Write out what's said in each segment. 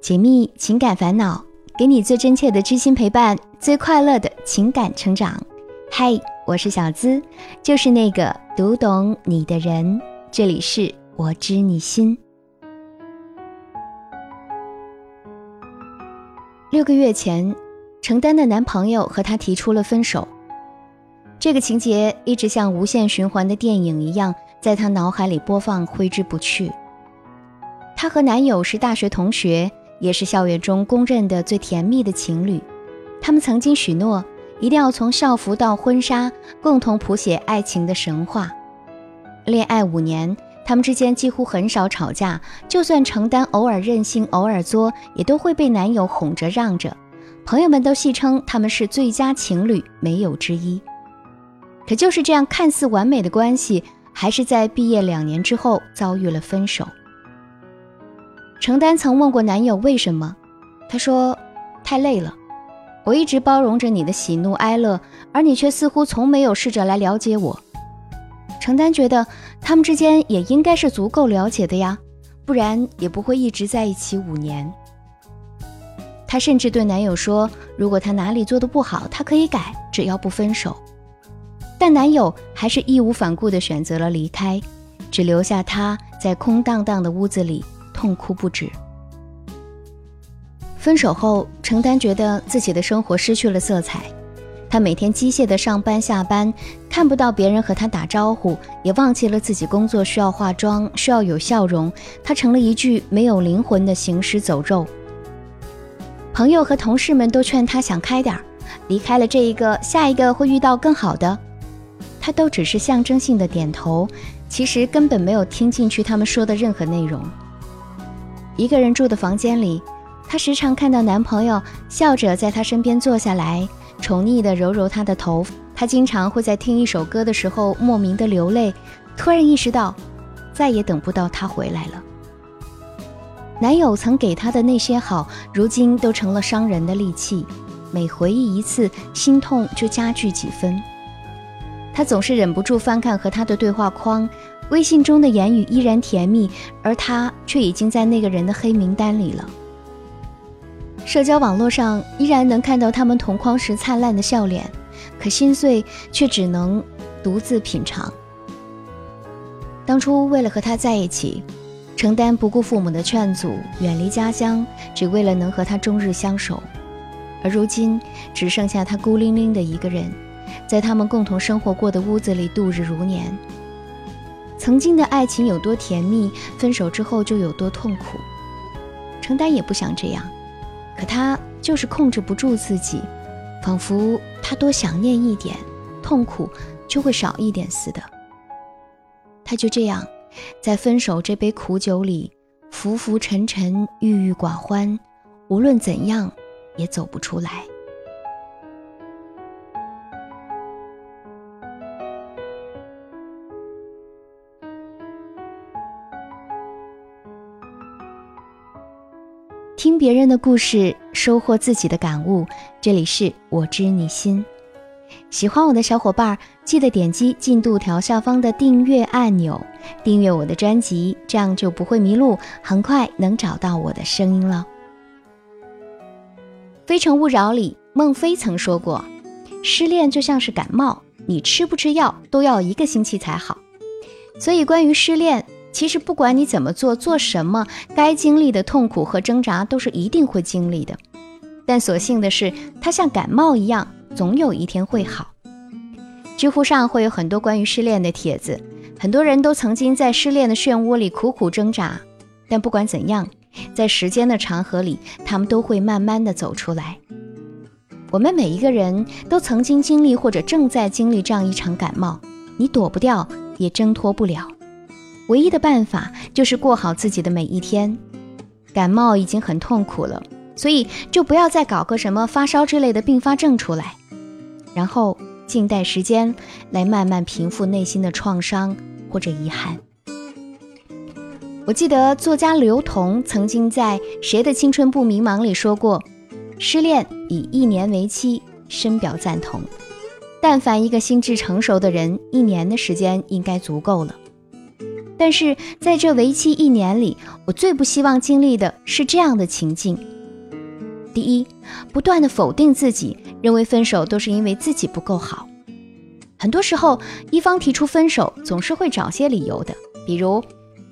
解密情感烦恼，给你最真切的知心陪伴，最快乐的情感成长。嗨，我是小资，就是那个读懂你的人。这里是我知你心。六个月前，程丹的男朋友和她提出了分手。这个情节一直像无限循环的电影一样，在她脑海里播放，挥之不去。她和男友是大学同学。也是校园中公认的最甜蜜的情侣，他们曾经许诺一定要从校服到婚纱，共同谱写爱情的神话。恋爱五年，他们之间几乎很少吵架，就算承担偶尔任性、偶尔作，也都会被男友哄着让着。朋友们都戏称他们是最佳情侣，没有之一。可就是这样看似完美的关系，还是在毕业两年之后遭遇了分手。程丹曾问过男友为什么，他说：“太累了，我一直包容着你的喜怒哀乐，而你却似乎从没有试着来了解我。”程丹觉得他们之间也应该是足够了解的呀，不然也不会一直在一起五年。她甚至对男友说：“如果他哪里做的不好，他可以改，只要不分手。”但男友还是义无反顾地选择了离开，只留下她在空荡荡的屋子里。痛哭不止。分手后，程丹觉得自己的生活失去了色彩。她每天机械的上班下班，看不到别人和她打招呼，也忘记了自己工作需要化妆，需要有笑容。她成了一具没有灵魂的行尸走肉。朋友和同事们都劝她想开点儿，离开了这一个，下一个会遇到更好的。她都只是象征性的点头，其实根本没有听进去他们说的任何内容。一个人住的房间里，她时常看到男朋友笑着在她身边坐下来，宠溺地揉揉她的头。她经常会在听一首歌的时候莫名的流泪，突然意识到再也等不到他回来了。男友曾给她的那些好，如今都成了伤人的利器，每回忆一次，心痛就加剧几分。她总是忍不住翻看和他的对话框。微信中的言语依然甜蜜，而他却已经在那个人的黑名单里了。社交网络上依然能看到他们同框时灿烂的笑脸，可心碎却只能独自品尝。当初为了和他在一起，承担不顾父母的劝阻，远离家乡，只为了能和他终日相守。而如今，只剩下他孤零零的一个人，在他们共同生活过的屋子里度日如年。曾经的爱情有多甜蜜，分手之后就有多痛苦。程丹也不想这样，可他就是控制不住自己，仿佛他多想念一点，痛苦就会少一点似的。他就这样，在分手这杯苦酒里浮浮沉沉，郁郁寡欢，无论怎样也走不出来。别人的故事，收获自己的感悟。这里是我知你心。喜欢我的小伙伴，记得点击进度条下方的订阅按钮，订阅我的专辑，这样就不会迷路，很快能找到我的声音了。《非诚勿扰》里，孟非曾说过：“失恋就像是感冒，你吃不吃药都要一个星期才好。”所以，关于失恋。其实不管你怎么做，做什么，该经历的痛苦和挣扎都是一定会经历的。但所幸的是，它像感冒一样，总有一天会好。知乎上会有很多关于失恋的帖子，很多人都曾经在失恋的漩涡里苦苦挣扎。但不管怎样，在时间的长河里，他们都会慢慢的走出来。我们每一个人都曾经经历或者正在经历这样一场感冒，你躲不掉，也挣脱不了。唯一的办法就是过好自己的每一天。感冒已经很痛苦了，所以就不要再搞个什么发烧之类的并发症出来，然后静待时间来慢慢平复内心的创伤或者遗憾。我记得作家刘同曾经在《谁的青春不迷茫》里说过：“失恋以一年为期，深表赞同。但凡一个心智成熟的人，一年的时间应该足够了。”但是在这为期一年里，我最不希望经历的是这样的情境：第一，不断的否定自己，认为分手都是因为自己不够好。很多时候，一方提出分手，总是会找些理由的，比如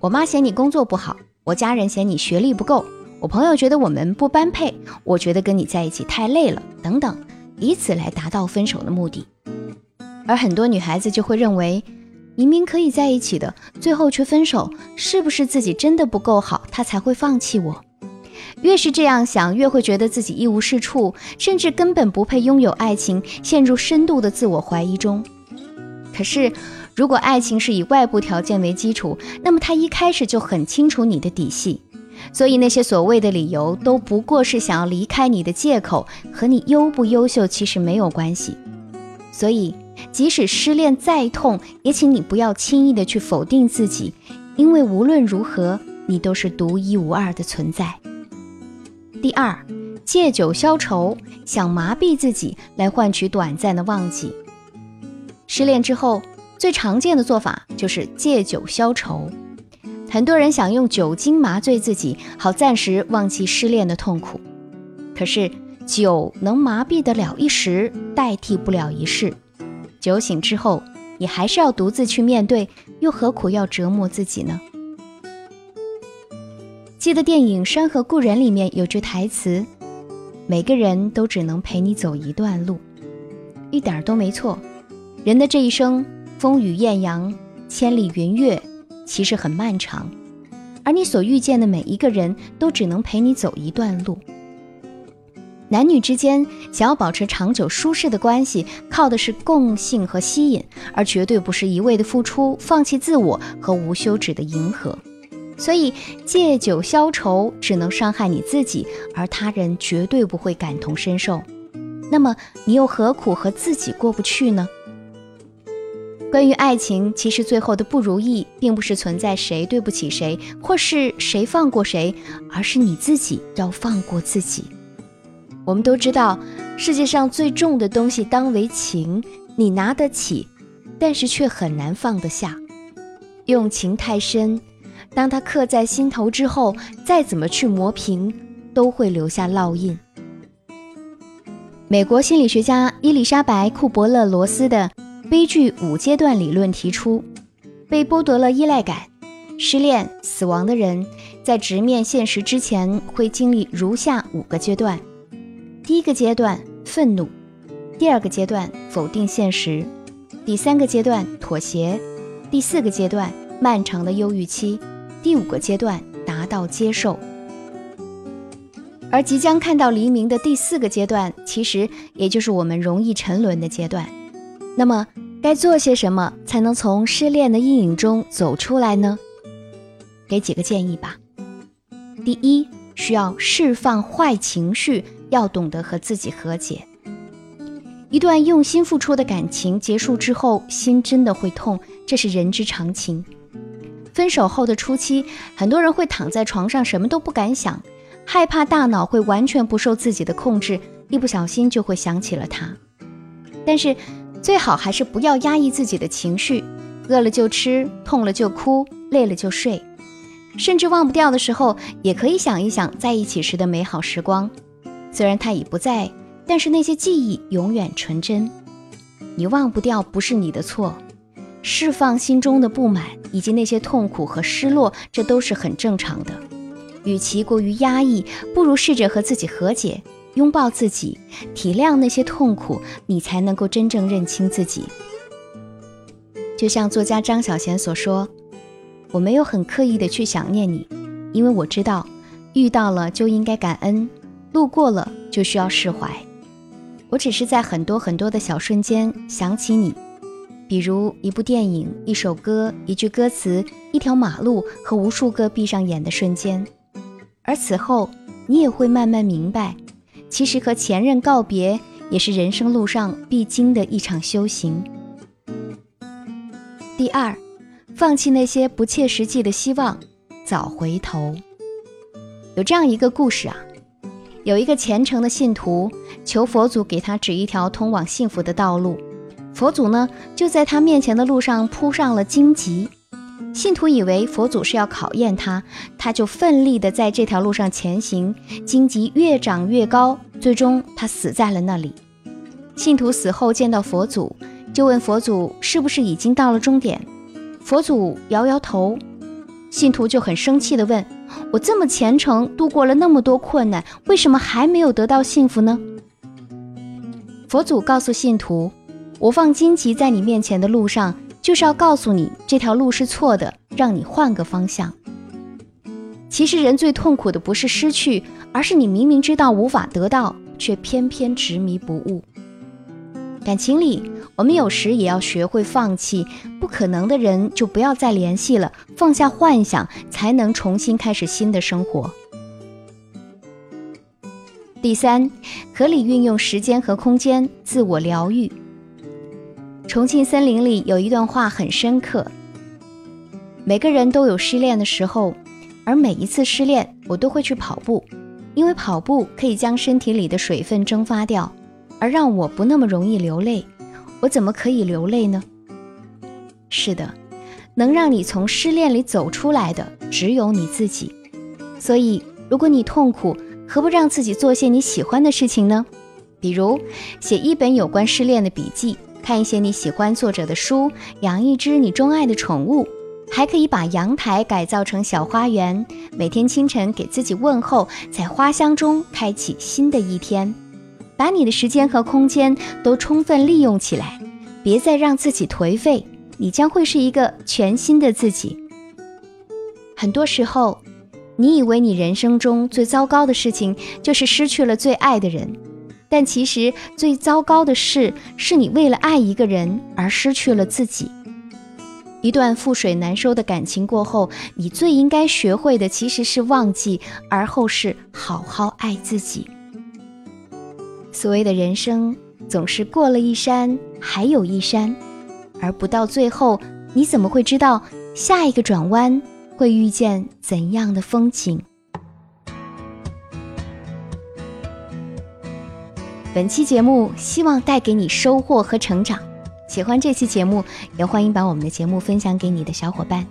我妈嫌你工作不好，我家人嫌你学历不够，我朋友觉得我们不般配，我觉得跟你在一起太累了，等等，以此来达到分手的目的。而很多女孩子就会认为。明明可以在一起的，最后却分手，是不是自己真的不够好，他才会放弃我？越是这样想，越会觉得自己一无是处，甚至根本不配拥有爱情，陷入深度的自我怀疑中。可是，如果爱情是以外部条件为基础，那么他一开始就很清楚你的底细，所以那些所谓的理由都不过是想要离开你的借口，和你优不优秀其实没有关系。所以。即使失恋再痛，也请你不要轻易的去否定自己，因为无论如何，你都是独一无二的存在。第二，借酒消愁，想麻痹自己来换取短暂的忘记。失恋之后，最常见的做法就是借酒消愁。很多人想用酒精麻醉自己，好暂时忘记失恋的痛苦。可是，酒能麻痹得了一时，代替不了一世。酒醒之后，你还是要独自去面对，又何苦要折磨自己呢？记得电影《山河故人》里面有句台词：“每个人都只能陪你走一段路。”一点都没错。人的这一生，风雨艳阳，千里云月，其实很漫长。而你所遇见的每一个人都只能陪你走一段路。男女之间想要保持长久舒适的关系，靠的是共性和吸引，而绝对不是一味的付出、放弃自我和无休止的迎合。所以，借酒消愁只能伤害你自己，而他人绝对不会感同身受。那么，你又何苦和自己过不去呢？关于爱情，其实最后的不如意，并不是存在谁对不起谁，或是谁放过谁，而是你自己要放过自己。我们都知道，世界上最重的东西当为情，你拿得起，但是却很难放得下。用情太深，当它刻在心头之后，再怎么去磨平，都会留下烙印。美国心理学家伊丽莎白·库伯勒罗斯的悲剧五阶段理论提出，被剥夺了依赖感、失恋、死亡的人，在直面现实之前，会经历如下五个阶段。第一个阶段愤怒，第二个阶段否定现实，第三个阶段妥协，第四个阶段漫长的忧郁期，第五个阶段达到接受。而即将看到黎明的第四个阶段，其实也就是我们容易沉沦的阶段。那么该做些什么才能从失恋的阴影中走出来呢？给几个建议吧。第一，需要释放坏情绪。要懂得和自己和解。一段用心付出的感情结束之后，心真的会痛，这是人之常情。分手后的初期，很多人会躺在床上什么都不敢想，害怕大脑会完全不受自己的控制，一不小心就会想起了他。但是最好还是不要压抑自己的情绪，饿了就吃，痛了就哭，累了就睡，甚至忘不掉的时候，也可以想一想在一起时的美好时光。虽然他已不在，但是那些记忆永远纯真。你忘不掉不是你的错，释放心中的不满以及那些痛苦和失落，这都是很正常的。与其过于压抑，不如试着和自己和解，拥抱自己，体谅那些痛苦，你才能够真正认清自己。就像作家张小娴所说：“我没有很刻意的去想念你，因为我知道，遇到了就应该感恩。”路过了就需要释怀，我只是在很多很多的小瞬间想起你，比如一部电影、一首歌、一句歌词、一条马路和无数个闭上眼的瞬间，而此后你也会慢慢明白，其实和前任告别也是人生路上必经的一场修行。第二，放弃那些不切实际的希望，早回头。有这样一个故事啊。有一个虔诚的信徒求佛祖给他指一条通往幸福的道路，佛祖呢就在他面前的路上铺上了荆棘，信徒以为佛祖是要考验他，他就奋力的在这条路上前行，荆棘越长越高，最终他死在了那里。信徒死后见到佛祖，就问佛祖是不是已经到了终点。佛祖摇摇头，信徒就很生气的问：“我这么虔诚，度过了那么多困难，为什么还没有得到幸福呢？”佛祖告诉信徒：“我放荆棘在你面前的路上。”就是要告诉你这条路是错的，让你换个方向。其实人最痛苦的不是失去，而是你明明知道无法得到，却偏偏执迷不悟。感情里，我们有时也要学会放弃，不可能的人就不要再联系了，放下幻想，才能重新开始新的生活。第三，合理运用时间和空间，自我疗愈。重庆森林里有一段话很深刻。每个人都有失恋的时候，而每一次失恋，我都会去跑步，因为跑步可以将身体里的水分蒸发掉，而让我不那么容易流泪。我怎么可以流泪呢？是的，能让你从失恋里走出来的只有你自己。所以，如果你痛苦，何不让自己做些你喜欢的事情呢？比如，写一本有关失恋的笔记。看一些你喜欢作者的书，养一只你钟爱的宠物，还可以把阳台改造成小花园，每天清晨给自己问候，在花香中开启新的一天。把你的时间和空间都充分利用起来，别再让自己颓废，你将会是一个全新的自己。很多时候，你以为你人生中最糟糕的事情就是失去了最爱的人。但其实最糟糕的事，是你为了爱一个人而失去了自己。一段覆水难收的感情过后，你最应该学会的其实是忘记，而后是好好爱自己。所谓的人生，总是过了一山还有一山，而不到最后，你怎么会知道下一个转弯会遇见怎样的风景？本期节目希望带给你收获和成长。喜欢这期节目，也欢迎把我们的节目分享给你的小伙伴。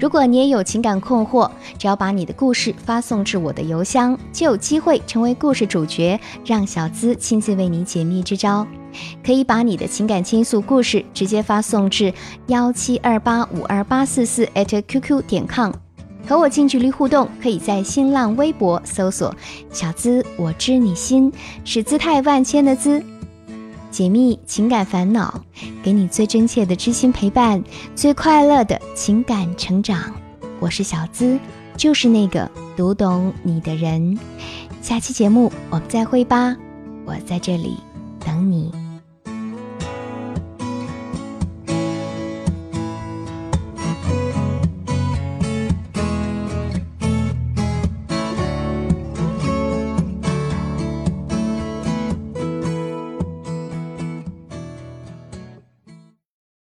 如果你也有情感困惑，只要把你的故事发送至我的邮箱，就有机会成为故事主角，让小资亲自为你解密支招。可以把你的情感倾诉故事直接发送至幺七二八五二八四四 @QQ 点 com。和我近距离互动，可以在新浪微博搜索“小资我知你心”，是姿态万千的“资”，解密情感烦恼，给你最真切的知心陪伴，最快乐的情感成长。我是小资，就是那个读懂你的人。下期节目我们再会吧，我在这里等你。